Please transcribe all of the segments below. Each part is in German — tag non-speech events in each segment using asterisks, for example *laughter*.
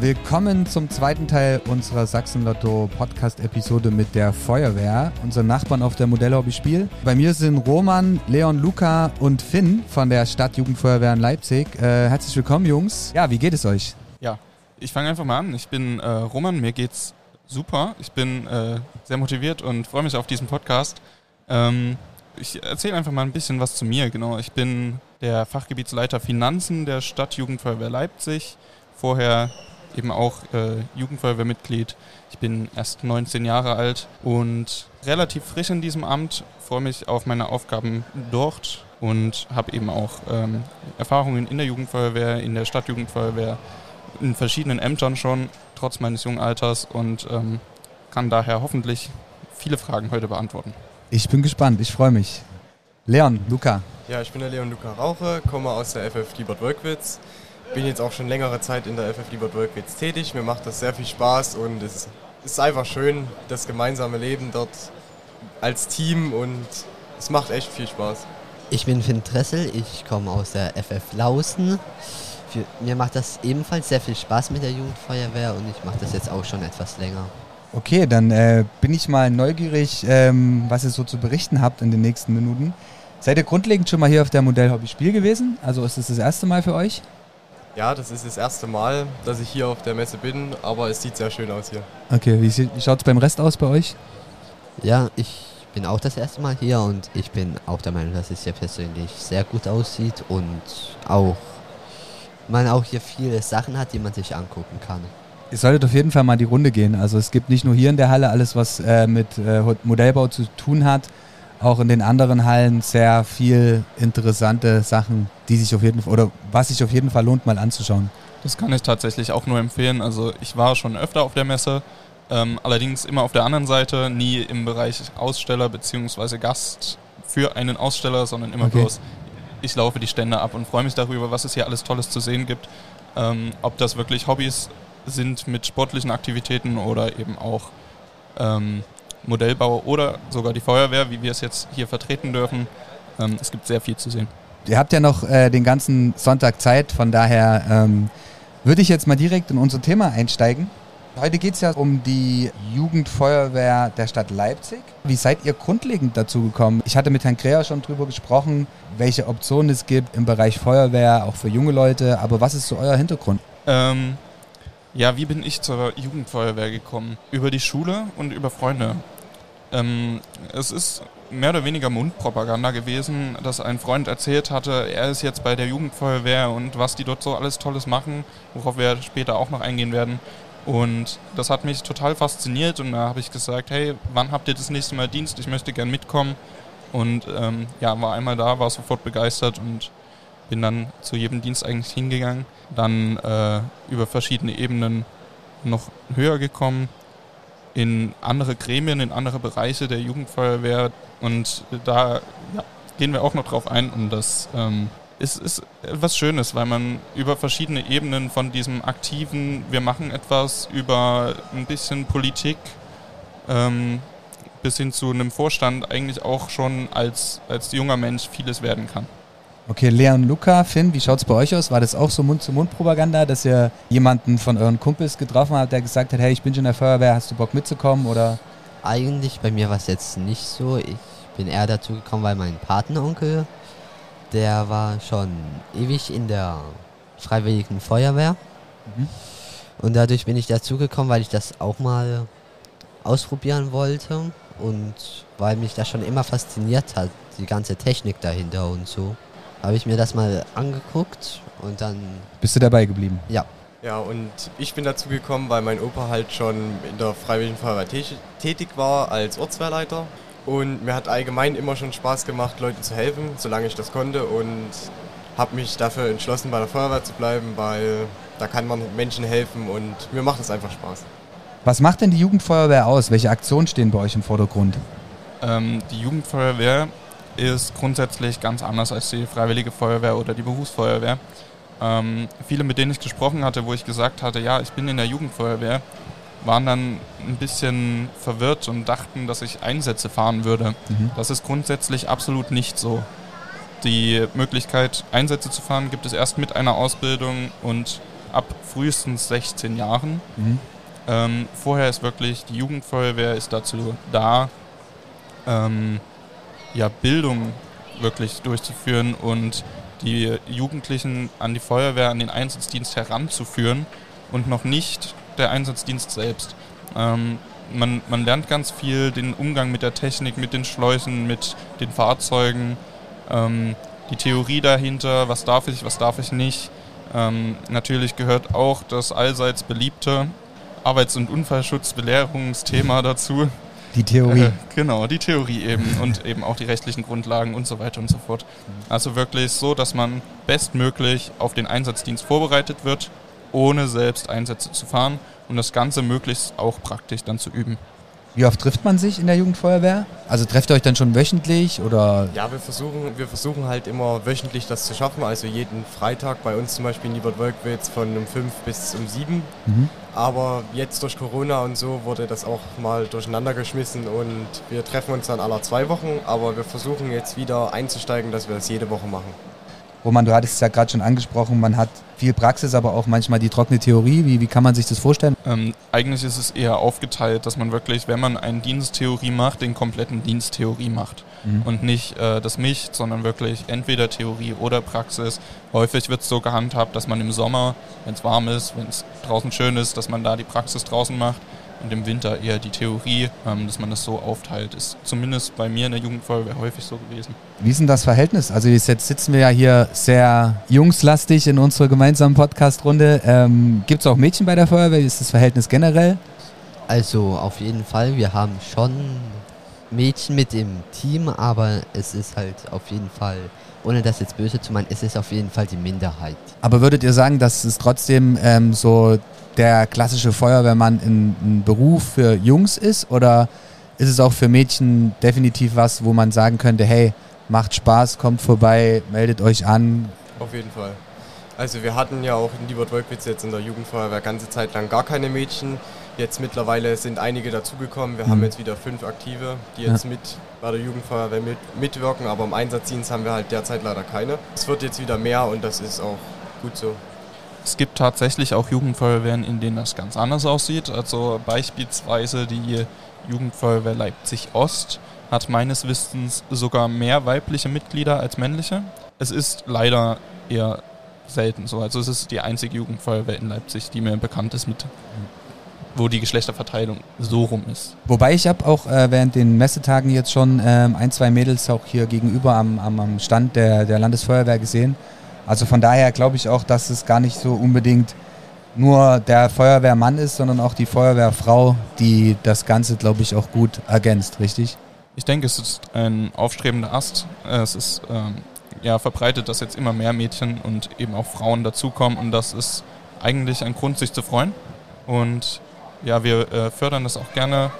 Willkommen zum zweiten Teil unserer Sachsen-Lotto-Podcast-Episode mit der Feuerwehr, unseren Nachbarn auf der Modellhobby Spiel. Bei mir sind Roman, Leon, Luca und Finn von der Stadtjugendfeuerwehr in Leipzig. Äh, herzlich willkommen, Jungs. Ja, wie geht es euch? Ja, ich fange einfach mal an. Ich bin äh, Roman, mir geht's super. Ich bin äh, sehr motiviert und freue mich auf diesen Podcast. Ähm, ich erzähle einfach mal ein bisschen was zu mir. Genau, ich bin der Fachgebietsleiter Finanzen der Stadtjugendfeuerwehr Leipzig. Vorher eben auch äh, Jugendfeuerwehrmitglied. Ich bin erst 19 Jahre alt und relativ frisch in diesem Amt, freue mich auf meine Aufgaben dort und habe eben auch ähm, Erfahrungen in der Jugendfeuerwehr, in der Stadtjugendfeuerwehr, in verschiedenen Ämtern schon, trotz meines jungen Alters und ähm, kann daher hoffentlich viele Fragen heute beantworten. Ich bin gespannt, ich freue mich. Leon, Luca. Ja, ich bin der Leon Luca Rauche, komme aus der FF Liebert-Wolkwitz bin jetzt auch schon längere Zeit in der FF Liebert Wolkwitz tätig. Mir macht das sehr viel Spaß und es ist einfach schön, das gemeinsame Leben dort als Team und es macht echt viel Spaß. Ich bin Finn Dressel, ich komme aus der FF Lausen. Für, mir macht das ebenfalls sehr viel Spaß mit der Jugendfeuerwehr und ich mache das jetzt auch schon etwas länger. Okay, dann äh, bin ich mal neugierig, ähm, was ihr so zu berichten habt in den nächsten Minuten. Seid ihr grundlegend schon mal hier auf der Modellhobby Spiel gewesen? Also ist es das, das erste Mal für euch? Ja, das ist das erste Mal, dass ich hier auf der Messe bin, aber es sieht sehr schön aus hier. Okay, wie, wie schaut es beim Rest aus bei euch? Ja, ich bin auch das erste Mal hier und ich bin auch der Meinung, dass es hier persönlich sehr gut aussieht und auch man auch hier viele Sachen hat, die man sich angucken kann. Ihr solltet auf jeden Fall mal die Runde gehen. Also es gibt nicht nur hier in der Halle alles, was äh, mit äh, Modellbau zu tun hat, auch in den anderen Hallen sehr viel interessante Sachen, die sich auf jeden Fall oder was sich auf jeden Fall lohnt, mal anzuschauen. Das kann ich tatsächlich auch nur empfehlen. Also ich war schon öfter auf der Messe, ähm, allerdings immer auf der anderen Seite, nie im Bereich Aussteller bzw. Gast für einen Aussteller, sondern immer okay. bloß, ich laufe die Stände ab und freue mich darüber, was es hier alles Tolles zu sehen gibt. Ähm, ob das wirklich Hobbys sind mit sportlichen Aktivitäten oder eben auch ähm, Modellbau oder sogar die Feuerwehr, wie wir es jetzt hier vertreten dürfen. Ähm, es gibt sehr viel zu sehen. Ihr habt ja noch äh, den ganzen Sonntag Zeit, von daher ähm, würde ich jetzt mal direkt in unser Thema einsteigen. Heute geht es ja um die Jugendfeuerwehr der Stadt Leipzig. Wie seid ihr grundlegend dazu gekommen? Ich hatte mit Herrn Kräher schon drüber gesprochen, welche Optionen es gibt im Bereich Feuerwehr, auch für junge Leute. Aber was ist so euer Hintergrund? Ähm, ja, wie bin ich zur Jugendfeuerwehr gekommen? Über die Schule und über Freunde. Ähm, es ist mehr oder weniger Mundpropaganda gewesen, dass ein Freund erzählt hatte, er ist jetzt bei der Jugendfeuerwehr und was die dort so alles Tolles machen, worauf wir später auch noch eingehen werden. Und das hat mich total fasziniert und da habe ich gesagt, hey, wann habt ihr das nächste Mal Dienst? Ich möchte gern mitkommen. Und ähm, ja, war einmal da, war sofort begeistert und bin dann zu jedem Dienst eigentlich hingegangen, dann äh, über verschiedene Ebenen noch höher gekommen, in andere Gremien, in andere Bereiche der Jugendfeuerwehr und da ja, gehen wir auch noch drauf ein und das ähm, ist, ist etwas Schönes, weil man über verschiedene Ebenen von diesem aktiven, wir machen etwas, über ein bisschen Politik ähm, bis hin zu einem Vorstand eigentlich auch schon als, als junger Mensch vieles werden kann. Okay, Leon, Luca, Finn, wie schaut es bei euch aus? War das auch so Mund-zu-Mund-Propaganda, dass ihr jemanden von euren Kumpels getroffen habt, der gesagt hat, hey, ich bin schon in der Feuerwehr, hast du Bock mitzukommen? Oder? Eigentlich bei mir war es jetzt nicht so. Ich bin eher dazu gekommen, weil mein Patenonkel, der war schon ewig in der Freiwilligen Feuerwehr. Mhm. Und dadurch bin ich dazu gekommen, weil ich das auch mal ausprobieren wollte und weil mich das schon immer fasziniert hat, die ganze Technik dahinter und so habe ich mir das mal angeguckt und dann. Bist du dabei geblieben? Ja. Ja, und ich bin dazu gekommen, weil mein Opa halt schon in der Freiwilligen Feuerwehr tätig war als Ortswehrleiter. Und mir hat allgemein immer schon Spaß gemacht, Leuten zu helfen, solange ich das konnte. Und habe mich dafür entschlossen, bei der Feuerwehr zu bleiben, weil da kann man Menschen helfen und mir macht es einfach Spaß. Was macht denn die Jugendfeuerwehr aus? Welche Aktionen stehen bei euch im Vordergrund? Ähm, die Jugendfeuerwehr ist grundsätzlich ganz anders als die Freiwillige Feuerwehr oder die Berufsfeuerwehr. Ähm, viele, mit denen ich gesprochen hatte, wo ich gesagt hatte, ja, ich bin in der Jugendfeuerwehr, waren dann ein bisschen verwirrt und dachten, dass ich Einsätze fahren würde. Mhm. Das ist grundsätzlich absolut nicht so. Die Möglichkeit, Einsätze zu fahren, gibt es erst mit einer Ausbildung und ab frühestens 16 Jahren. Mhm. Ähm, vorher ist wirklich, die Jugendfeuerwehr ist dazu da, ähm, ja, Bildung wirklich durchzuführen und die Jugendlichen an die Feuerwehr, an den Einsatzdienst heranzuführen und noch nicht der Einsatzdienst selbst. Ähm, man, man lernt ganz viel, den Umgang mit der Technik, mit den Schleusen, mit den Fahrzeugen, ähm, die Theorie dahinter, was darf ich, was darf ich nicht. Ähm, natürlich gehört auch das allseits beliebte Arbeits- und Unfallschutzbelehrungsthema dazu. Die Theorie. Äh, *laughs* genau, die Theorie eben und eben auch die rechtlichen Grundlagen und so weiter und so fort. Also wirklich so, dass man bestmöglich auf den Einsatzdienst vorbereitet wird, ohne selbst Einsätze zu fahren und das Ganze möglichst auch praktisch dann zu üben. Wie oft trifft man sich in der Jugendfeuerwehr? Also trefft ihr euch dann schon wöchentlich oder? Ja, wir versuchen, wir versuchen halt immer wöchentlich das zu schaffen. Also jeden Freitag bei uns zum Beispiel in Liebert-Wolkwitz von um 5 bis um 7. Mhm. Aber jetzt durch Corona und so wurde das auch mal durcheinander geschmissen und wir treffen uns dann alle zwei Wochen. Aber wir versuchen jetzt wieder einzusteigen, dass wir das jede Woche machen. Roman, du hattest es ja gerade schon angesprochen, man hat viel Praxis, aber auch manchmal die trockene Theorie. Wie, wie kann man sich das vorstellen? Ähm, eigentlich ist es eher aufgeteilt, dass man wirklich, wenn man eine Diensttheorie macht, den kompletten Diensttheorie macht. Mhm. Und nicht äh, das mischt, sondern wirklich entweder Theorie oder Praxis. Häufig wird es so gehandhabt, dass man im Sommer, wenn es warm ist, wenn es draußen schön ist, dass man da die Praxis draußen macht und im Winter eher die Theorie, ähm, dass man das so aufteilt. Ist zumindest bei mir in der Jugendfeuerwehr häufig so gewesen. Wie ist denn das Verhältnis? Also jetzt sitzen wir ja hier sehr jungslastig in unserer gemeinsamen Podcast-Runde. Ähm, Gibt es auch Mädchen bei der Feuerwehr? Wie ist das Verhältnis generell? Also auf jeden Fall, wir haben schon Mädchen mit im Team, aber es ist halt auf jeden Fall, ohne das jetzt böse zu meinen, es ist auf jeden Fall die Minderheit. Aber würdet ihr sagen, dass es trotzdem ähm, so der klassische Feuerwehrmann ein, ein Beruf für Jungs ist oder ist es auch für Mädchen definitiv was, wo man sagen könnte, hey, macht Spaß, kommt vorbei, meldet euch an? Auf jeden Fall. Also wir hatten ja auch in Liebert-Wolkwitz jetzt in der Jugendfeuerwehr ganze Zeit lang gar keine Mädchen. Jetzt mittlerweile sind einige dazugekommen. Wir mhm. haben jetzt wieder fünf Aktive, die jetzt ja. mit bei der Jugendfeuerwehr mit, mitwirken, aber im Einsatzdienst haben wir halt derzeit leider keine. Es wird jetzt wieder mehr und das ist auch gut so. Es gibt tatsächlich auch Jugendfeuerwehren, in denen das ganz anders aussieht. Also beispielsweise die Jugendfeuerwehr Leipzig Ost hat meines Wissens sogar mehr weibliche Mitglieder als männliche. Es ist leider eher selten so. Also es ist die einzige Jugendfeuerwehr in Leipzig, die mir bekannt ist, mit wo die Geschlechterverteilung so rum ist. Wobei ich habe auch äh, während den Messetagen jetzt schon ähm, ein, zwei Mädels auch hier gegenüber am, am, am Stand der, der Landesfeuerwehr gesehen. Also von daher glaube ich auch, dass es gar nicht so unbedingt nur der Feuerwehrmann ist, sondern auch die Feuerwehrfrau, die das Ganze, glaube ich, auch gut ergänzt, richtig? Ich denke, es ist ein aufstrebender Ast. Es ist ähm, ja verbreitet, dass jetzt immer mehr Mädchen und eben auch Frauen dazukommen und das ist eigentlich ein Grund, sich zu freuen. Und ja, wir äh, fördern das auch gerne.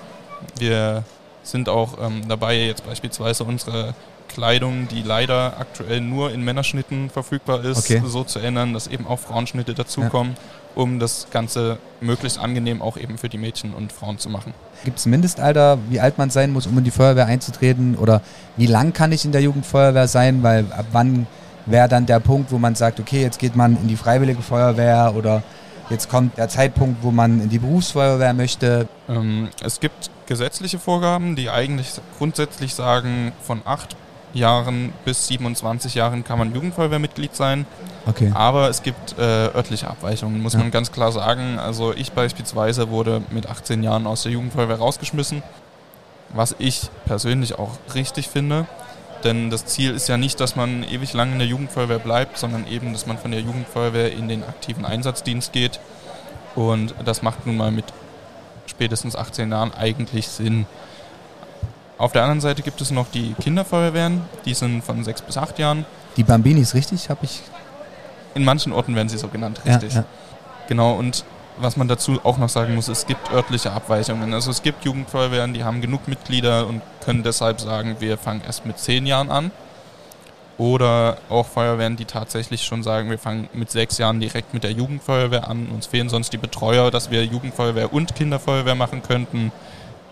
Wir sind auch ähm, dabei, jetzt beispielsweise unsere Kleidung, die leider aktuell nur in Männerschnitten verfügbar ist, okay. so zu ändern, dass eben auch Frauenschnitte dazukommen, ja. um das Ganze möglichst angenehm auch eben für die Mädchen und Frauen zu machen. Gibt es ein Mindestalter, wie alt man sein muss, um in die Feuerwehr einzutreten? Oder wie lang kann ich in der Jugendfeuerwehr sein? Weil ab wann wäre dann der Punkt, wo man sagt, okay, jetzt geht man in die Freiwillige Feuerwehr oder jetzt kommt der Zeitpunkt, wo man in die Berufsfeuerwehr möchte? Ähm, es gibt gesetzliche Vorgaben, die eigentlich grundsätzlich sagen, von acht Jahren bis 27 Jahren kann man Jugendfeuerwehrmitglied sein. Okay. Aber es gibt äh, örtliche Abweichungen, muss ja. man ganz klar sagen. Also ich beispielsweise wurde mit 18 Jahren aus der Jugendfeuerwehr rausgeschmissen, was ich persönlich auch richtig finde. Denn das Ziel ist ja nicht, dass man ewig lang in der Jugendfeuerwehr bleibt, sondern eben, dass man von der Jugendfeuerwehr in den aktiven Einsatzdienst geht. Und das macht nun mal mit spätestens 18 Jahren eigentlich Sinn. Auf der anderen Seite gibt es noch die Kinderfeuerwehren, die sind von sechs bis acht Jahren. Die Bambinis, richtig? Habe ich. In manchen Orten werden sie so genannt, richtig. Ja, ja. Genau, und was man dazu auch noch sagen muss, es gibt örtliche Abweichungen. Also es gibt Jugendfeuerwehren, die haben genug Mitglieder und können deshalb sagen, wir fangen erst mit zehn Jahren an. Oder auch Feuerwehren, die tatsächlich schon sagen, wir fangen mit sechs Jahren direkt mit der Jugendfeuerwehr an. Uns fehlen sonst die Betreuer, dass wir Jugendfeuerwehr und Kinderfeuerwehr machen könnten.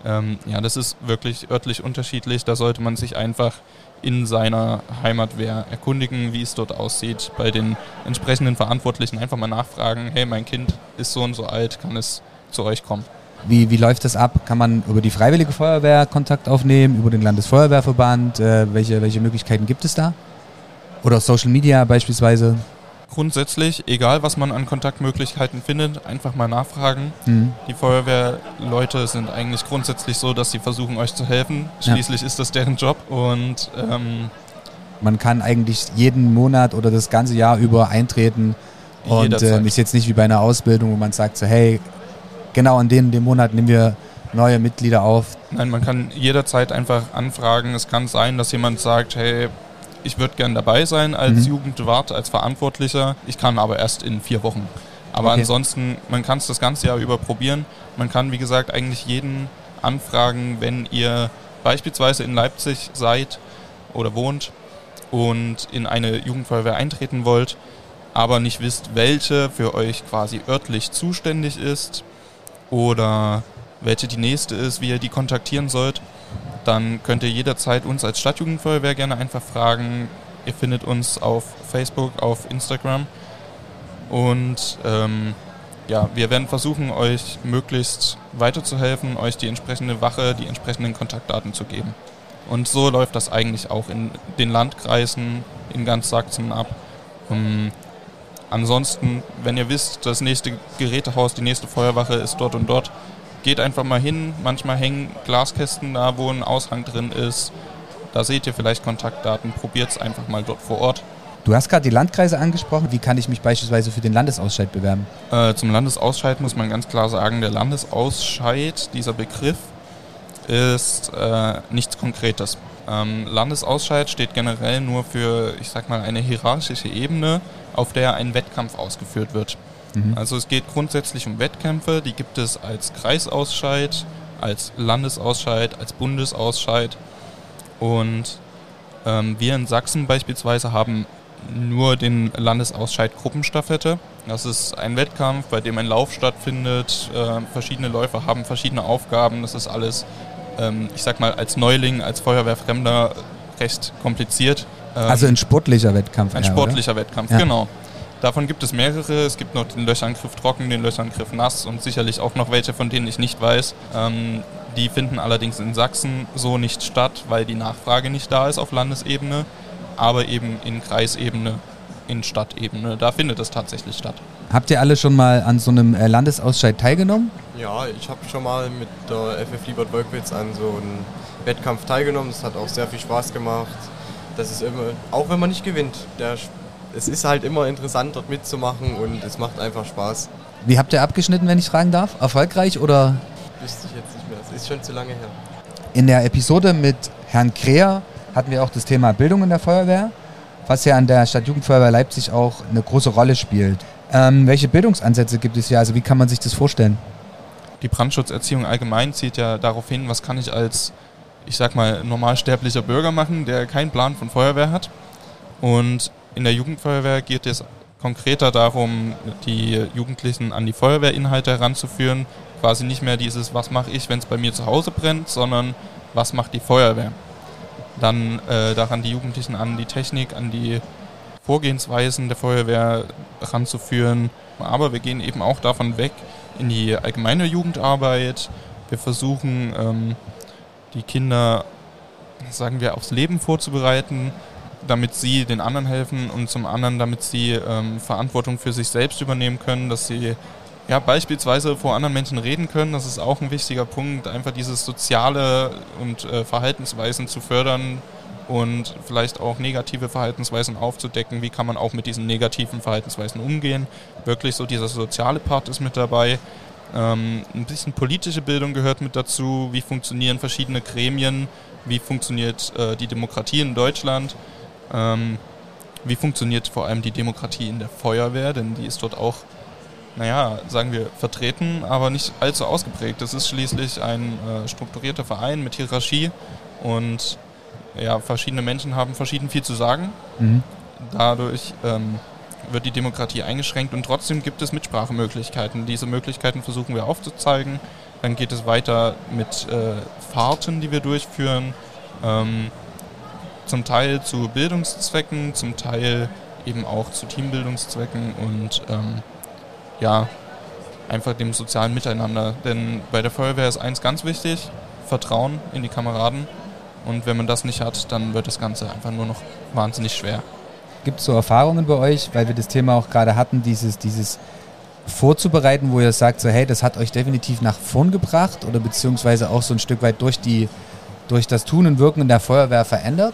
Ähm, ja, das ist wirklich örtlich unterschiedlich. Da sollte man sich einfach in seiner Heimatwehr erkundigen, wie es dort aussieht, bei den entsprechenden Verantwortlichen einfach mal nachfragen, hey, mein Kind ist so und so alt, kann es zu euch kommen. Wie, wie läuft das ab? Kann man über die Freiwillige Feuerwehr Kontakt aufnehmen, über den Landesfeuerwehrverband? Äh, welche, welche Möglichkeiten gibt es da? Oder Social Media beispielsweise? Grundsätzlich, egal was man an Kontaktmöglichkeiten findet, einfach mal nachfragen. Mhm. Die Feuerwehrleute sind eigentlich grundsätzlich so, dass sie versuchen, euch zu helfen. Ja. Schließlich ist das deren Job und ähm, Man kann eigentlich jeden Monat oder das ganze Jahr über eintreten und ähm, ist jetzt nicht wie bei einer Ausbildung, wo man sagt so, hey, genau in dem, dem Monat nehmen wir neue Mitglieder auf. Nein, man kann jederzeit einfach anfragen. Es kann sein, dass jemand sagt, hey, ich würde gern dabei sein als Mhm. Jugendwart, als Verantwortlicher. Ich kann aber erst in vier Wochen. Aber Okay. ansonsten, man kann es das ganze Jahr über probieren. Man kann, wie gesagt, eigentlich jeden anfragen, wenn ihr beispielsweise in Leipzig seid oder wohnt und in eine Jugendfeuerwehr eintreten wollt, aber nicht wisst, welche für euch quasi örtlich zuständig ist oder welche die nächste ist, wie ihr die kontaktieren sollt, dann könnt ihr jederzeit uns als Stadtjugendfeuerwehr gerne einfach fragen. Ihr findet uns auf Facebook, auf Instagram. Und ähm, ja, wir werden versuchen, euch möglichst weiterzuhelfen, euch die entsprechende Wache, die entsprechenden Kontaktdaten zu geben. Und so läuft das eigentlich auch in den Landkreisen in ganz Sachsen ab. Ähm, ansonsten, wenn ihr wisst, das nächste Gerätehaus, die nächste Feuerwache ist dort und dort, geht einfach mal hin. Manchmal hängen Glaskästen da, wo ein Aushang drin ist. Da seht ihr vielleicht Kontaktdaten. Probiert es einfach mal dort vor Ort. Du hast gerade die Landkreise angesprochen. Wie kann ich mich beispielsweise für den Landesausscheid bewerben? Äh, zum Landesausscheid muss man ganz klar sagen, der Landesausscheid, dieser Begriff, ist äh, nichts Konkretes. Ähm, Landesausscheid steht generell nur für, ich sag mal, eine hierarchische Ebene, auf der ein Wettkampf ausgeführt wird. Mhm. Also es geht grundsätzlich um Wettkämpfe, die gibt es als Kreisausscheid, als Landesausscheid, als Bundesausscheid. Und ähm, wir in Sachsen beispielsweise haben nur den Landesausscheid Gruppenstaffette. Das ist ein Wettkampf, bei dem ein Lauf stattfindet. Äh, verschiedene Läufer haben verschiedene Aufgaben. Das ist alles, ähm, ich sag mal, als Neuling, als Feuerwehrfremder recht kompliziert. Ähm, Also ein sportlicher Wettkampf. ein eher, sportlicher Wettkampf, Ja. genau. Davon gibt es mehrere. Es gibt noch den Löchangriff trocken, den Löchangriff nass und sicherlich auch noch welche, von denen ich nicht weiß. Ähm, die finden allerdings in Sachsen so nicht statt, weil die Nachfrage nicht da ist auf Landesebene, aber eben in Kreisebene, in Stadtebene. Da findet es tatsächlich statt. Habt ihr alle schon mal an so einem äh, Landesausscheid teilgenommen? Ja, ich habe schon mal mit der FF Liebert Wolkwitz an so einem Wettkampf teilgenommen. Es hat auch sehr viel Spaß gemacht. Das ist immer, auch wenn man nicht gewinnt, der, es ist halt immer interessant dort mitzumachen und es macht einfach Spaß. Wie habt ihr abgeschnitten, wenn ich fragen darf? Erfolgreich oder Wüsste ich jetzt nicht mehr, es ist schon zu lange her. In der Episode mit Herrn Kreher hatten wir auch das Thema Bildung in der Feuerwehr, was ja an der Stadtjugendfeuerwehr Leipzig auch eine große Rolle spielt. Ähm, welche Bildungsansätze gibt es hier? Also wie kann man sich das vorstellen? Die Brandschutzerziehung allgemein zielt ja darauf hin, was kann ich als, ich sag mal, normalsterblicher Bürger machen, der keinen Plan von Feuerwehr hat. Und in der Jugendfeuerwehr geht es konkreter darum, die Jugendlichen an die Feuerwehrinhalte heranzuführen. Quasi nicht mehr dieses, was mache ich, wenn es bei mir zu Hause brennt, sondern was macht die Feuerwehr. Dann äh, daran die Jugendlichen an die Technik, an die Vorgehensweisen der Feuerwehr ranzuführen. Aber wir gehen eben auch davon weg in die allgemeine Jugendarbeit. Wir versuchen, ähm, die Kinder, sagen wir, aufs Leben vorzubereiten, damit sie den anderen helfen und zum anderen, damit sie ähm, Verantwortung für sich selbst übernehmen können, dass sie ja, beispielsweise vor anderen Menschen reden können. Das ist auch ein wichtiger Punkt, einfach dieses soziale und äh, Verhaltensweisen zu fördern und vielleicht auch negative Verhaltensweisen aufzudecken. Wie kann man auch mit diesen negativen Verhaltensweisen umgehen? Wirklich so dieser soziale Part ist mit dabei. Ähm, ein bisschen politische Bildung gehört mit dazu. Wie funktionieren verschiedene Gremien? Wie funktioniert äh, die Demokratie in Deutschland? Ähm, wie funktioniert vor allem die Demokratie in der Feuerwehr? Denn die ist dort auch, naja, sagen wir, vertreten, aber nicht allzu ausgeprägt. Es ist schließlich ein äh, strukturierter Verein mit Hierarchie und ja, verschiedene Menschen haben verschieden viel zu sagen. Mhm. Dadurch ähm, wird die Demokratie eingeschränkt und trotzdem gibt es Mitsprachemöglichkeiten. Diese Möglichkeiten versuchen wir aufzuzeigen. Dann geht es weiter mit äh, Fahrten, die wir durchführen. Ähm, zum Teil zu Bildungszwecken, zum Teil eben auch zu Teambildungszwecken und ähm, ja, einfach dem sozialen Miteinander. Denn bei der Feuerwehr ist eins ganz wichtig, Vertrauen in die Kameraden. Und wenn man das nicht hat, dann wird das Ganze einfach nur noch wahnsinnig schwer. Gibt es so Erfahrungen bei euch, weil wir das Thema auch gerade hatten, dieses, dieses vorzubereiten, wo ihr sagt, so hey, das hat euch definitiv nach vorn gebracht oder beziehungsweise auch so ein Stück weit durch, die, durch das Tun und Wirken in der Feuerwehr verändert?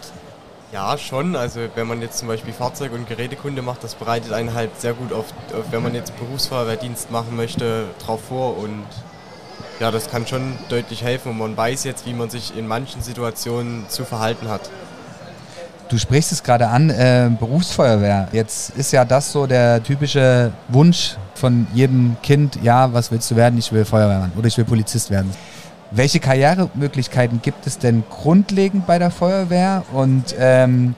Ja, schon. Also wenn man jetzt zum Beispiel Fahrzeug- und Gerätekunde macht, das bereitet einen halt sehr gut auf, wenn man jetzt Berufsfeuerwehrdienst machen möchte, drauf vor und ja, das kann schon deutlich helfen und man weiß jetzt, wie man sich in manchen Situationen zu verhalten hat. Du sprichst es gerade an, äh, Berufsfeuerwehr. Jetzt ist ja das so der typische Wunsch von jedem Kind, ja, was willst du werden? Ich will Feuerwehrmann oder ich will Polizist werden. Welche Karrieremöglichkeiten gibt es denn grundlegend bei der Feuerwehr und ähm,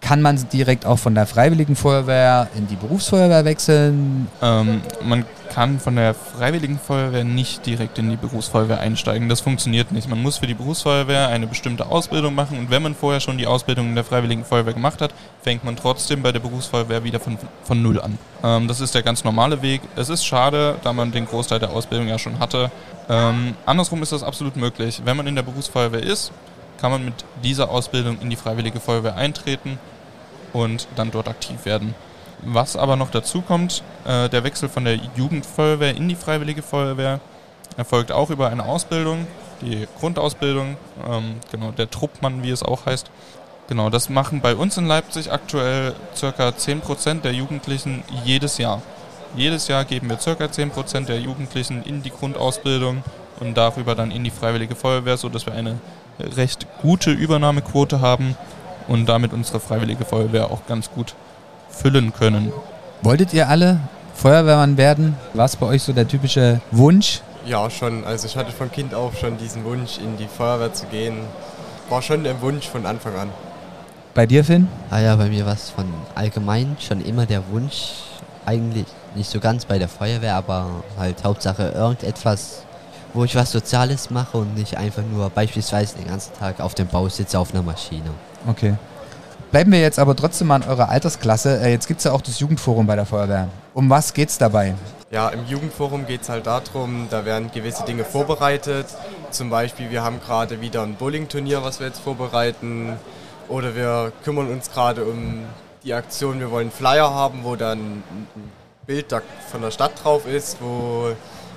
kann man direkt auch von der Freiwilligen Feuerwehr in die Berufsfeuerwehr wechseln? Ähm, man kann von der Freiwilligen Feuerwehr nicht direkt in die Berufsfeuerwehr einsteigen. Das funktioniert nicht. Man muss für die Berufsfeuerwehr eine bestimmte Ausbildung machen und wenn man vorher schon die Ausbildung in der Freiwilligen Feuerwehr gemacht hat, fängt man trotzdem bei der Berufsfeuerwehr wieder von, von Null an. Ähm, das ist der ganz normale Weg. Es ist schade, da man den Großteil der Ausbildung ja schon hatte. Ähm, andersrum ist das absolut möglich. Wenn man in der Berufsfeuerwehr ist, kann man mit dieser Ausbildung in die Freiwillige Feuerwehr eintreten und dann dort aktiv werden. Was aber noch dazu kommt, äh, der Wechsel von der Jugendfeuerwehr in die Freiwillige Feuerwehr erfolgt auch über eine Ausbildung, die Grundausbildung, ähm, genau, der Truppmann, wie es auch heißt. Genau, das machen bei uns in Leipzig aktuell ca. 10% der Jugendlichen jedes Jahr. Jedes Jahr geben wir ca. 10% der Jugendlichen in die Grundausbildung und darüber dann in die Freiwillige Feuerwehr, sodass wir eine recht gute Übernahmequote haben und damit unsere Freiwillige Feuerwehr auch ganz gut füllen können. Wolltet ihr alle Feuerwehrmann werden? War es bei euch so der typische Wunsch? Ja, schon. Also ich hatte von Kind auf schon diesen Wunsch, in die Feuerwehr zu gehen. War schon der Wunsch von Anfang an. Bei dir, Finn? Ah ja, bei mir war es von allgemein schon immer der Wunsch, eigentlich nicht so ganz bei der Feuerwehr, aber halt Hauptsache irgendetwas, wo ich was Soziales mache und nicht einfach nur beispielsweise den ganzen Tag auf dem Bau sitze auf einer Maschine. Okay. Bleiben wir jetzt aber trotzdem mal in eurer Altersklasse. Äh, jetzt gibt es ja auch das Jugendforum bei der Feuerwehr. Um was geht es dabei? Ja, im Jugendforum geht es halt darum, da werden gewisse Dinge vorbereitet. Zum Beispiel, wir haben gerade wieder ein Bowling-Turnier, was wir jetzt vorbereiten. Oder wir kümmern uns gerade um die Aktion, wir wollen Flyer haben, wo dann ein Bild von der Stadt drauf ist, wo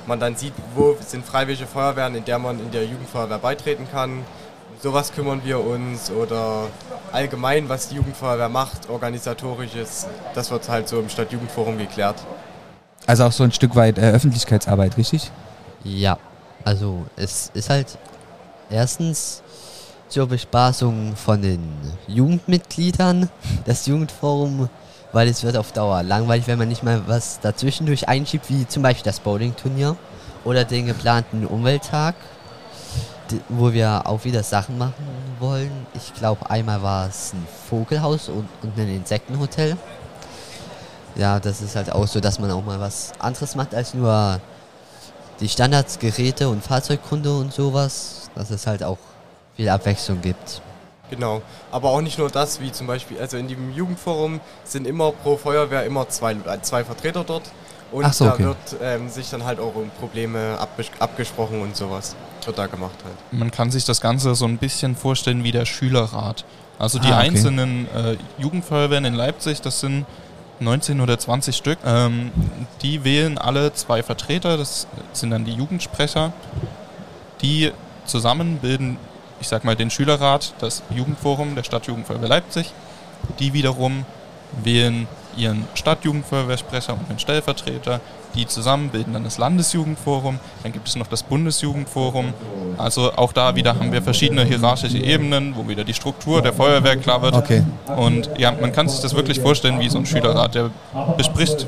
man dann sieht, wo sind freiwillige Feuerwehren, in der man in der Jugendfeuerwehr beitreten kann. Sowas kümmern wir uns oder allgemein, was die Jugendfeuerwehr macht, organisatorisches, das wird halt so im Stadtjugendforum geklärt. Also auch so ein Stück weit äh, Öffentlichkeitsarbeit, richtig? Ja, also es ist halt erstens zur Bespaßung von den Jugendmitgliedern, *laughs* das Jugendforum, weil es wird auf Dauer langweilig, wenn man nicht mal was dazwischendurch einschiebt, wie zum Beispiel das Bowling-Turnier oder den geplanten Umwelttag, wo wir auch wieder Sachen machen wollen. Ich glaube, einmal war es ein Vogelhaus und, und ein Insektenhotel. Ja, das ist halt auch so, dass man auch mal was anderes macht als nur die Standards, Geräte und Fahrzeugkunde und sowas. Dass es halt auch viel Abwechslung gibt. Genau, aber auch nicht nur das, wie zum Beispiel, also in dem Jugendforum sind immer pro Feuerwehr immer zwei, äh, zwei Vertreter dort und so, da okay. wird ähm, sich dann halt auch um Probleme abgesprochen und sowas wird da gemacht halt. Man kann sich das Ganze so ein bisschen vorstellen wie der Schülerrat. Also die ah, okay. einzelnen äh, Jugendfeuerwehren in Leipzig, das sind 19 oder 20 Stück, ähm, die wählen alle zwei Vertreter, das sind dann die Jugendsprecher, die zusammen bilden, ich sag mal, den Schülerrat, das Jugendforum der Stadtjugendfeuerwehr Leipzig. Die wiederum wählen ihren Stadtjugendfeuerwehrsprecher und den Stellvertreter. Die zusammen bilden dann das Landesjugendforum. Dann gibt es noch das Bundesjugendforum. Also auch da wieder haben wir verschiedene hierarchische Ebenen, wo wieder die Struktur der Feuerwehr klar wird. Okay. Und ja, man kann sich das wirklich vorstellen wie so ein Schülerrat. Der bespricht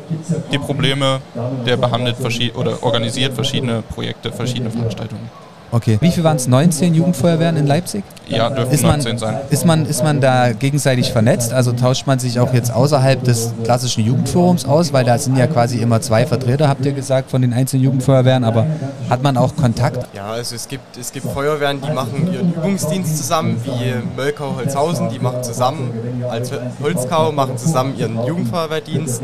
die Probleme, der behandelt oder organisiert verschiedene Projekte, verschiedene Veranstaltungen. Okay. Wie viel waren es? 19 Jugendfeuerwehren in Leipzig? Ja, dürften Ist man, 19 sein. ist, man, ist man da gegenseitig vernetzt? Also tauscht man sich auch jetzt außerhalb des klassischen Jugendforums aus? Weil da sind ja quasi immer zwei Vertreter, habt ihr gesagt, von den einzelnen Jugendfeuerwehren. Aber hat man auch Kontakt? Ja, also es gibt, es gibt Feuerwehren, die machen ihren Übungsdienst zusammen, wie Mölkau Holzhausen, die machen zusammen als Holzkau, machen zusammen ihren Jugendfeuerwehrdienst.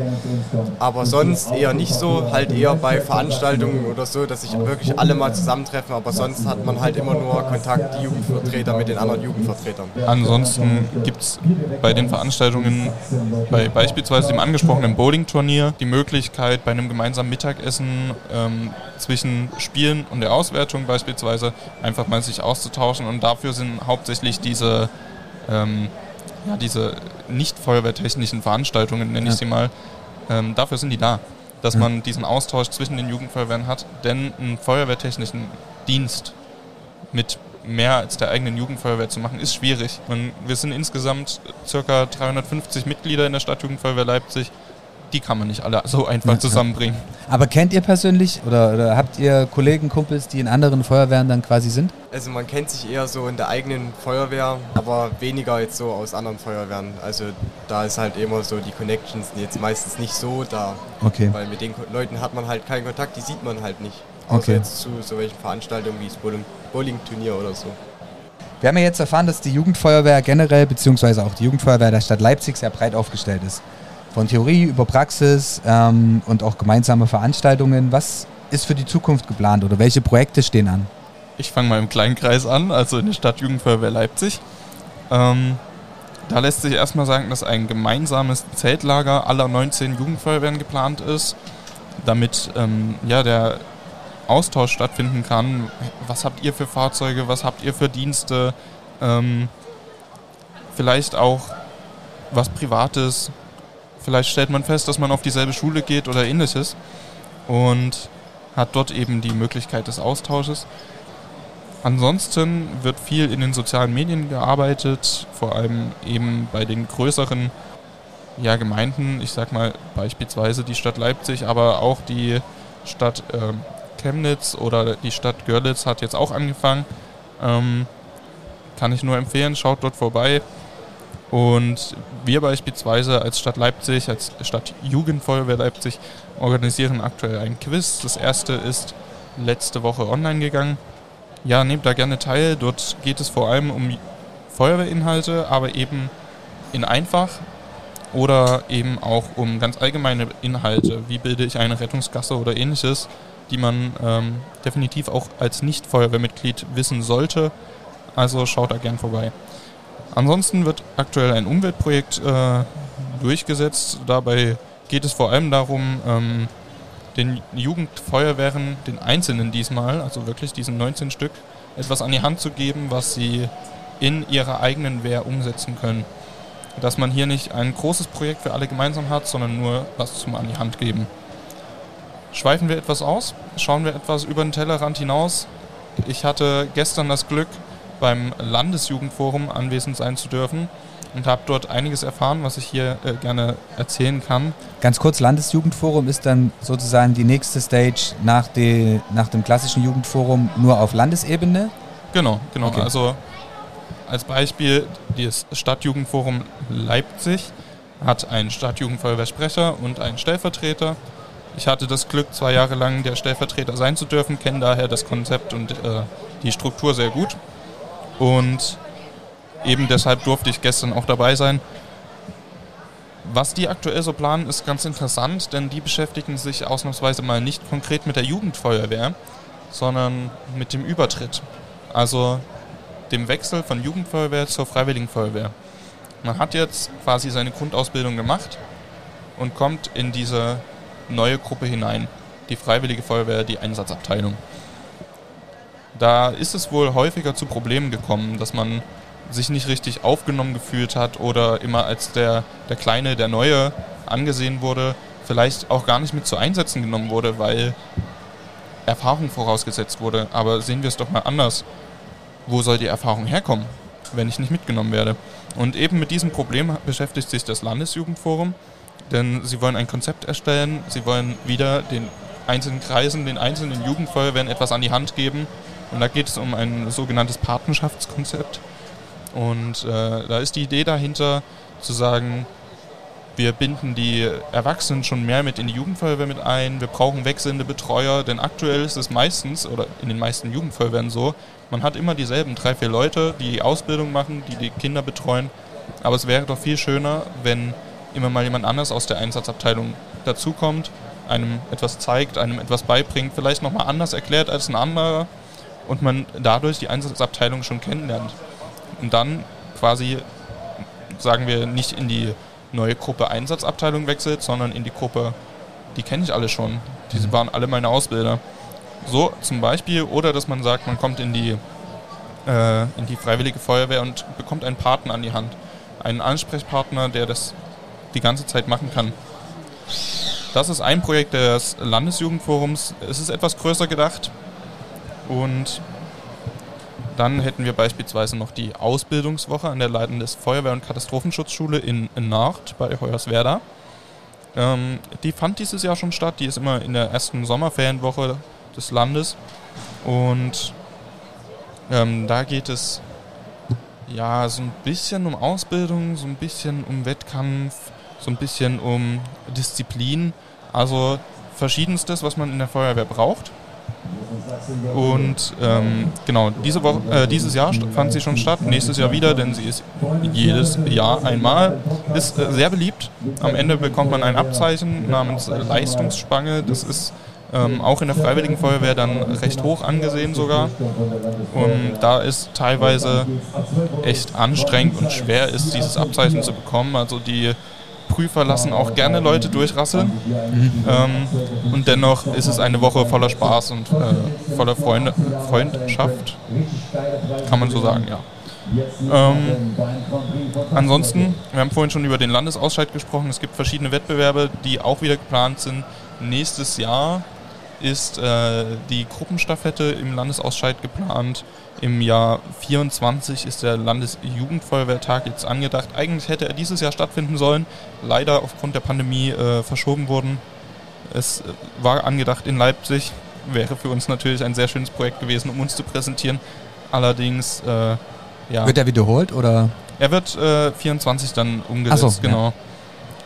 Aber sonst eher nicht so, halt eher bei Veranstaltungen oder so, dass sich wirklich alle mal zusammentreffen, aber sonst hat man halt immer nur Kontakt, die Jugendvertreter mit den anderen Jugendvertretern. Ansonsten gibt es bei den Veranstaltungen, bei beispielsweise dem angesprochenen Bowling-Turnier, die Möglichkeit, bei einem gemeinsamen Mittagessen ähm, zwischen Spielen und der Auswertung beispielsweise einfach mal sich auszutauschen. Und dafür sind hauptsächlich diese, ähm, ja, diese nicht feuerwehrtechnischen Veranstaltungen, nenne ich Ja. sie mal, ähm, dafür sind die da. Dass man diesen Austausch zwischen den Jugendfeuerwehren hat, denn einen feuerwehrtechnischen Dienst mit mehr als der eigenen Jugendfeuerwehr zu machen, ist schwierig. Man, wir sind insgesamt ca. 350 Mitglieder in der Stadtjugendfeuerwehr Leipzig. Die kann man nicht alle so einfach zusammenbringen. Aber kennt ihr persönlich oder, oder habt ihr Kollegen, Kumpels, die in anderen Feuerwehren dann quasi sind? Also man kennt sich eher so in der eigenen Feuerwehr, aber weniger jetzt so aus anderen Feuerwehren. Also da ist halt immer so die Connections sind jetzt meistens nicht so da, Okay. weil mit den Leuten hat man halt keinen Kontakt, die sieht man halt nicht. Außer Okay. jetzt zu so welchen Veranstaltungen wie das Bowling- Bowling-Turnier oder so. Wir haben ja jetzt erfahren, dass die Jugendfeuerwehr generell, beziehungsweise auch die Jugendfeuerwehr der Stadt Leipzig sehr breit aufgestellt ist. Von Theorie über Praxis ähm, und auch gemeinsame Veranstaltungen. Was ist für die Zukunft geplant oder welche Projekte stehen an? Ich fange mal im kleinen Kreis an, also in der Stadtjugendfeuerwehr Leipzig. Ähm, da lässt sich erstmal sagen, dass ein gemeinsames Zeltlager aller 19 Jugendfeuerwehren geplant ist, damit ähm, ja, der Austausch stattfinden kann. Was habt ihr für Fahrzeuge, was habt ihr für Dienste? Ähm, vielleicht auch was Privates. Vielleicht stellt man fest, dass man auf dieselbe Schule geht oder ähnliches und hat dort eben die Möglichkeit des Austausches. Ansonsten wird viel in den sozialen Medien gearbeitet, vor allem eben bei den größeren ja, Gemeinden, ich sag mal beispielsweise die Stadt Leipzig, aber auch die Stadt ähm, Chemnitz oder die Stadt Görlitz hat jetzt auch angefangen. Ähm, kann ich nur empfehlen, schaut dort vorbei. Und wir beispielsweise als Stadt Leipzig, als Stadt Jugendfeuerwehr Leipzig, organisieren aktuell ein Quiz. Das erste ist letzte Woche online gegangen. Ja, nehmt da gerne teil. Dort geht es vor allem um Feuerwehrinhalte, aber eben in einfach oder eben auch um ganz allgemeine Inhalte. Wie bilde ich eine Rettungsgasse oder ähnliches, die man ähm, definitiv auch als Nicht-Feuerwehrmitglied wissen sollte. Also schaut da gern vorbei. Ansonsten wird aktuell ein Umweltprojekt äh, durchgesetzt. Dabei geht es vor allem darum, ähm, den Jugendfeuerwehren, den Einzelnen diesmal, also wirklich diesen 19 Stück, etwas an die Hand zu geben, was sie in ihrer eigenen Wehr umsetzen können. Dass man hier nicht ein großes Projekt für alle gemeinsam hat, sondern nur was zum an die Hand geben. Schweifen wir etwas aus, schauen wir etwas über den Tellerrand hinaus. Ich hatte gestern das Glück, beim Landesjugendforum anwesend sein zu dürfen und habe dort einiges erfahren, was ich hier äh, gerne erzählen kann. Ganz kurz, Landesjugendforum ist dann sozusagen die nächste Stage nach, die, nach dem klassischen Jugendforum nur auf Landesebene. Genau, genau. Okay. Also als Beispiel, das Stadtjugendforum Leipzig hat einen Stadtjugendfeuerwehrsprecher und einen Stellvertreter. Ich hatte das Glück, zwei Jahre lang der Stellvertreter sein zu dürfen, kenne daher das Konzept und äh, die Struktur sehr gut. Und eben deshalb durfte ich gestern auch dabei sein. Was die aktuell so planen, ist ganz interessant, denn die beschäftigen sich ausnahmsweise mal nicht konkret mit der Jugendfeuerwehr, sondern mit dem Übertritt. Also dem Wechsel von Jugendfeuerwehr zur Freiwilligen Feuerwehr. Man hat jetzt quasi seine Grundausbildung gemacht und kommt in diese neue Gruppe hinein, die Freiwillige Feuerwehr, die Einsatzabteilung. Da ist es wohl häufiger zu Problemen gekommen, dass man sich nicht richtig aufgenommen gefühlt hat oder immer als der, der Kleine, der Neue angesehen wurde, vielleicht auch gar nicht mit zu Einsätzen genommen wurde, weil Erfahrung vorausgesetzt wurde. Aber sehen wir es doch mal anders. Wo soll die Erfahrung herkommen, wenn ich nicht mitgenommen werde? Und eben mit diesem Problem beschäftigt sich das Landesjugendforum, denn sie wollen ein Konzept erstellen, sie wollen wieder den einzelnen Kreisen, den einzelnen Jugendfeuerwehren etwas an die Hand geben, Und da geht es um ein sogenanntes Patenschaftskonzept. Und äh, da ist die Idee dahinter zu sagen, wir binden die Erwachsenen schon mehr mit in die Jugendfeuerwehr mit ein. Wir brauchen wechselnde Betreuer, denn aktuell ist es meistens, oder in den meisten Jugendfeuerwehren so, man hat immer dieselben drei, vier Leute, die die Ausbildung machen, die die Kinder betreuen. Aber es wäre doch viel schöner, wenn immer mal jemand anders aus der Einsatzabteilung dazukommt, einem etwas zeigt, einem etwas beibringt, vielleicht nochmal anders erklärt als ein anderer und man dadurch die Einsatzabteilung schon kennenlernt. Und dann quasi, sagen wir, nicht in die neue Gruppe Einsatzabteilung wechselt, sondern in die Gruppe, die kenne ich alle schon. Diese mhm. waren alle meine Ausbilder. So zum Beispiel, oder dass man sagt, man kommt in die, äh, in die Freiwillige Feuerwehr und bekommt einen Partner an die Hand. Einen Ansprechpartner, der das die ganze Zeit machen kann. Das ist ein Projekt des Landesjugendforums. Es ist etwas größer gedacht. Und dann hätten wir beispielsweise noch die Ausbildungswoche an der Landes Feuerwehr- und Katastrophenschutzschule in, in Nacht bei Hoyerswerda. Ähm, die fand dieses Jahr schon statt. Die ist immer in der ersten Sommerferienwoche des Landes. Und ähm, da geht es ja so ein bisschen um Ausbildung, so ein bisschen um Wettkampf, so ein bisschen um Disziplin. Also verschiedenstes, was man in der Feuerwehr braucht. Und ähm, genau, diese Woche, äh, dieses Jahr fand sie schon statt, nächstes Jahr wieder, denn sie ist jedes Jahr einmal. Ist äh, sehr beliebt. Am Ende bekommt man ein Abzeichen namens Leistungsspange. Das ist ähm, auch in der Freiwilligen Feuerwehr dann recht hoch angesehen sogar. Und da ist teilweise echt anstrengend und schwer ist, dieses Abzeichen zu bekommen. Also die Prüfer lassen auch gerne Leute durchrasseln. Mhm. Ähm, und dennoch ist es eine Woche voller Spaß und äh, voller Freunde, Freundschaft. Kann man so sagen, ja. Ähm, ansonsten, wir haben vorhin schon über den Landesausscheid gesprochen. Es gibt verschiedene Wettbewerbe, die auch wieder geplant sind. Nächstes Jahr ist äh, die Gruppenstaffette im Landesausscheid geplant. Im Jahr 24 ist der Landesjugendfeuerwehrtag jetzt angedacht. Eigentlich hätte er dieses Jahr stattfinden sollen, leider aufgrund der Pandemie äh, verschoben worden. Es äh, war angedacht in Leipzig, wäre für uns natürlich ein sehr schönes Projekt gewesen, um uns zu präsentieren. Allerdings, äh, ja. Wird er wiederholt oder? Er wird äh, 24 dann umgesetzt, so, genau. Ja.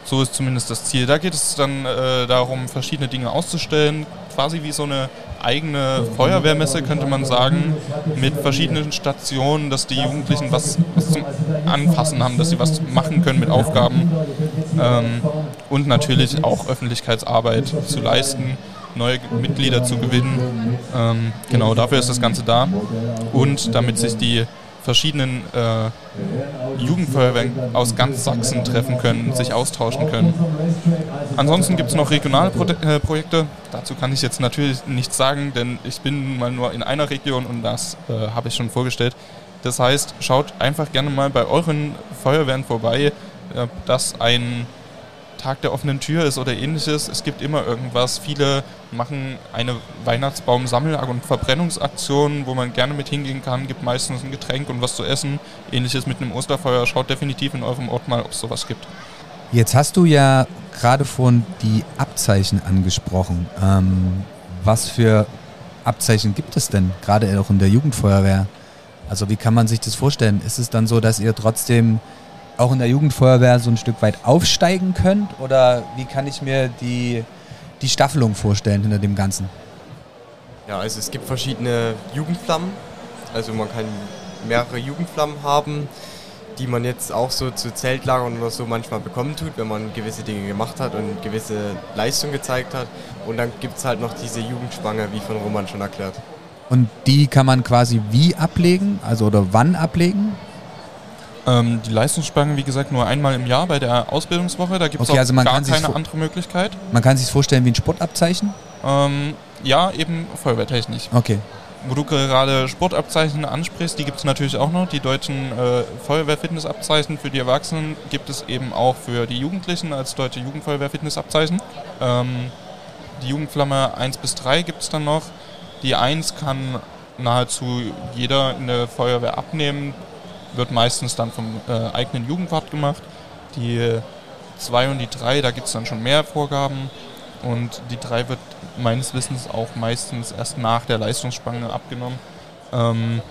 So ist zumindest das Ziel. Da geht es dann äh, darum, verschiedene Dinge auszustellen, quasi wie so eine eigene Feuerwehrmesse, könnte man sagen, mit verschiedenen Stationen, dass die Jugendlichen was, was zum Anfassen haben, dass sie was machen können mit Aufgaben ähm, und natürlich auch Öffentlichkeitsarbeit zu leisten neue Mitglieder zu gewinnen. Ähm, genau dafür ist das Ganze da. Und damit sich die verschiedenen äh, Jugendfeuerwehren aus ganz Sachsen treffen können, sich austauschen können. Ansonsten gibt es noch regionale äh, Projekte. Dazu kann ich jetzt natürlich nichts sagen, denn ich bin mal nur in einer Region und das äh, habe ich schon vorgestellt. Das heißt, schaut einfach gerne mal bei euren Feuerwehren vorbei, äh, dass ein Tag der offenen Tür ist oder ähnliches. Es gibt immer irgendwas. Viele machen eine Weihnachtsbaum-Sammel- und Verbrennungsaktion, wo man gerne mit hingehen kann. Gibt meistens ein Getränk und was zu essen. Ähnliches mit einem Osterfeuer. Schaut definitiv in eurem Ort mal, ob es sowas gibt. Jetzt hast du ja gerade von die Abzeichen angesprochen. Ähm, was für Abzeichen gibt es denn, gerade auch in der Jugendfeuerwehr? Also wie kann man sich das vorstellen? Ist es dann so, dass ihr trotzdem auch in der Jugendfeuerwehr so ein Stück weit aufsteigen könnt? Oder wie kann ich mir die, die Staffelung vorstellen hinter dem Ganzen? Ja, also es gibt verschiedene Jugendflammen. Also man kann mehrere Jugendflammen haben, die man jetzt auch so zu Zeltlagern oder so manchmal bekommen tut, wenn man gewisse Dinge gemacht hat und gewisse Leistung gezeigt hat. Und dann gibt es halt noch diese Jugendspange, wie von Roman schon erklärt. Und die kann man quasi wie ablegen? Also oder wann ablegen? Ähm, die Leistungsspangen, wie gesagt, nur einmal im Jahr bei der Ausbildungswoche. Da gibt es okay, also gar keine andere Möglichkeit. Man kann sich vorstellen wie ein Sportabzeichen? Ähm, ja, eben Feuerwehrtechnisch. Okay. Wo du gerade Sportabzeichen ansprichst, die gibt es natürlich auch noch. Die deutschen äh, Feuerwehrfitnessabzeichen für die Erwachsenen gibt es eben auch für die Jugendlichen als deutsche Jugendfeuerwehrfitnessabzeichen. Ähm, die Jugendflamme 1 bis 3 gibt es dann noch. Die 1 kann nahezu jeder in der Feuerwehr abnehmen wird meistens dann vom äh, eigenen Jugendwart gemacht. Die 2 und die 3, da gibt es dann schon mehr Vorgaben. Und die 3 wird meines Wissens auch meistens erst nach der Leistungsspange abgenommen. Ähm,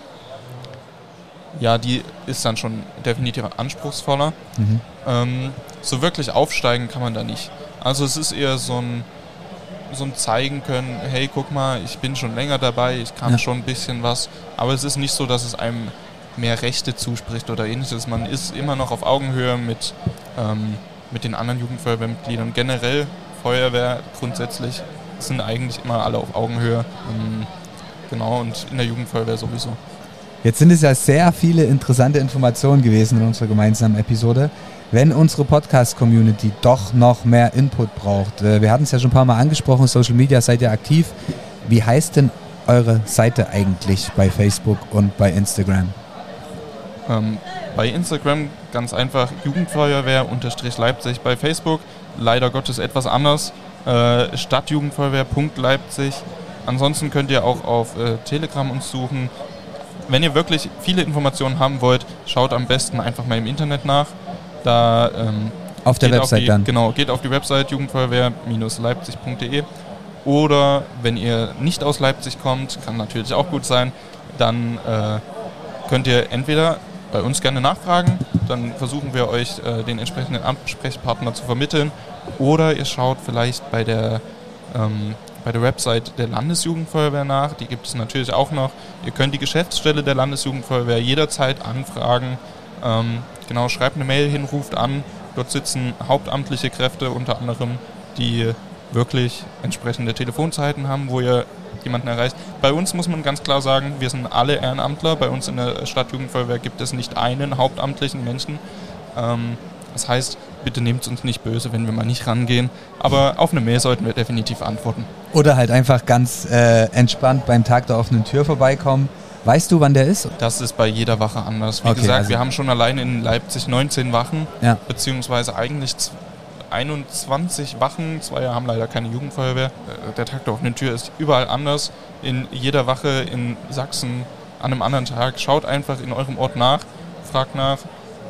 ja, die ist dann schon definitiv anspruchsvoller. Mhm. Ähm, so wirklich aufsteigen kann man da nicht. Also es ist eher so ein, so ein zeigen können, hey, guck mal, ich bin schon länger dabei, ich kann Ja. schon ein bisschen was. Aber es ist nicht so, dass es einem mehr Rechte zuspricht oder ähnliches. Man ist immer noch auf Augenhöhe mit, ähm, mit den anderen Jugendfeuerwehrmitgliedern. Generell Feuerwehr grundsätzlich sind eigentlich immer alle auf Augenhöhe. Ähm, genau, und in der Jugendfeuerwehr sowieso. Jetzt sind es ja sehr viele interessante Informationen gewesen in unserer gemeinsamen Episode. Wenn unsere Podcast-Community doch noch mehr Input braucht, äh, wir hatten es ja schon ein paar Mal angesprochen, Social Media seid ihr aktiv. Wie heißt denn eure Seite eigentlich bei Facebook und bei Instagram? Ähm, bei Instagram ganz einfach Jugendfeuerwehr-Leipzig. Bei Facebook leider Gottes etwas anders. Äh, Stadtjugendfeuerwehr.leipzig. Ansonsten könnt ihr auch auf äh, Telegram uns suchen. Wenn ihr wirklich viele Informationen haben wollt, schaut am besten einfach mal im Internet nach. Da ähm, Auf der Website die, dann. Genau, geht auf die Website jugendfeuerwehr-leipzig.de. Oder wenn ihr nicht aus Leipzig kommt, kann natürlich auch gut sein, dann äh, könnt ihr entweder bei uns gerne nachfragen, dann versuchen wir euch äh, den entsprechenden Ansprechpartner zu vermitteln. Oder ihr schaut vielleicht bei der, ähm, bei der Website der Landesjugendfeuerwehr nach, die gibt es natürlich auch noch. Ihr könnt die Geschäftsstelle der Landesjugendfeuerwehr jederzeit anfragen. Ähm, genau, schreibt eine Mail hin, ruft an. Dort sitzen hauptamtliche Kräfte unter anderem, die wirklich entsprechende Telefonzeiten haben, wo ihr jemanden erreicht. Bei uns muss man ganz klar sagen, wir sind alle Ehrenamtler. Bei uns in der Stadtjugendfeuerwehr gibt es nicht einen hauptamtlichen Menschen. Ähm, das heißt, bitte nehmt es uns nicht böse, wenn wir mal nicht rangehen. Aber auf eine Mail sollten wir definitiv antworten. Oder halt einfach ganz äh, entspannt beim Tag der offenen Tür vorbeikommen. Weißt du, wann der ist? Das ist bei jeder Wache anders. Wie Okay, gesagt, also- wir haben schon allein in Leipzig 19 Wachen, Ja. beziehungsweise eigentlich 21 Wachen. Zwei haben leider keine Jugendfeuerwehr. Äh, Der Tag der offenen Tür ist überall anders. In jeder Wache in Sachsen an einem anderen Tag. Schaut einfach in eurem Ort nach, fragt nach.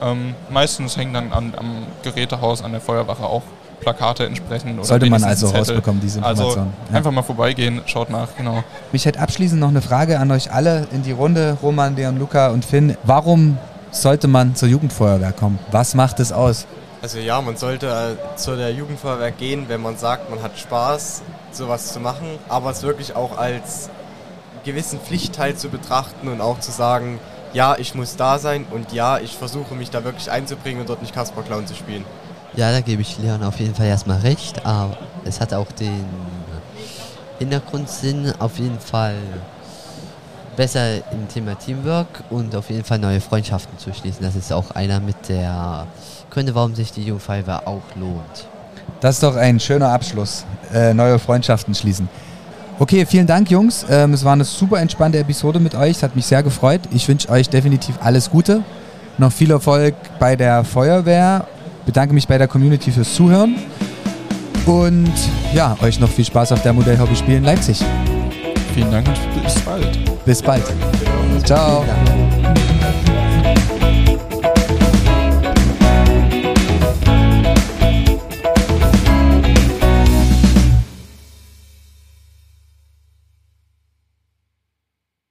Ähm, meistens hängen dann an, am Gerätehaus an der Feuerwache auch Plakate entsprechend. Oder Sollte man also Zettel. rausbekommen, diese Also Information. Ja. einfach mal vorbeigehen, schaut nach, genau. Mich hätte abschließend noch eine Frage an euch alle in die Runde, Roman, Leon, Luca und Finn. Warum sollte man zur Jugendfeuerwehr kommen? Was macht es aus? Also ja, man sollte äh, zu der Jugendfeuerwehr gehen, wenn man sagt, man hat Spaß, sowas zu machen, aber es wirklich auch als gewissen Pflichtteil zu betrachten und auch zu sagen, ja, ich muss da sein und ja, ich versuche mich da wirklich einzubringen und dort nicht Kasper Clown zu spielen. Ja, da gebe ich Leon auf jeden Fall erstmal recht, aber es hat auch den Hintergrundsinn, auf jeden Fall besser im Thema Teamwork und auf jeden Fall neue Freundschaften zu schließen. Das ist auch einer mit der Gründe, warum sich die Jugendfeuerwehr auch lohnt. Das ist doch ein schöner Abschluss. Äh, neue Freundschaften schließen. Okay, vielen Dank, Jungs. Ähm, es war eine super entspannte Episode mit euch. Es hat mich sehr gefreut. Ich wünsche euch definitiv alles Gute. Noch viel Erfolg bei der Feuerwehr. Bedanke mich bei der Community fürs Zuhören. Und ja, euch noch viel Spaß auf der Modellhobby Spiel in Leipzig. Vielen Dank und bis bald. Bis bald. Ciao.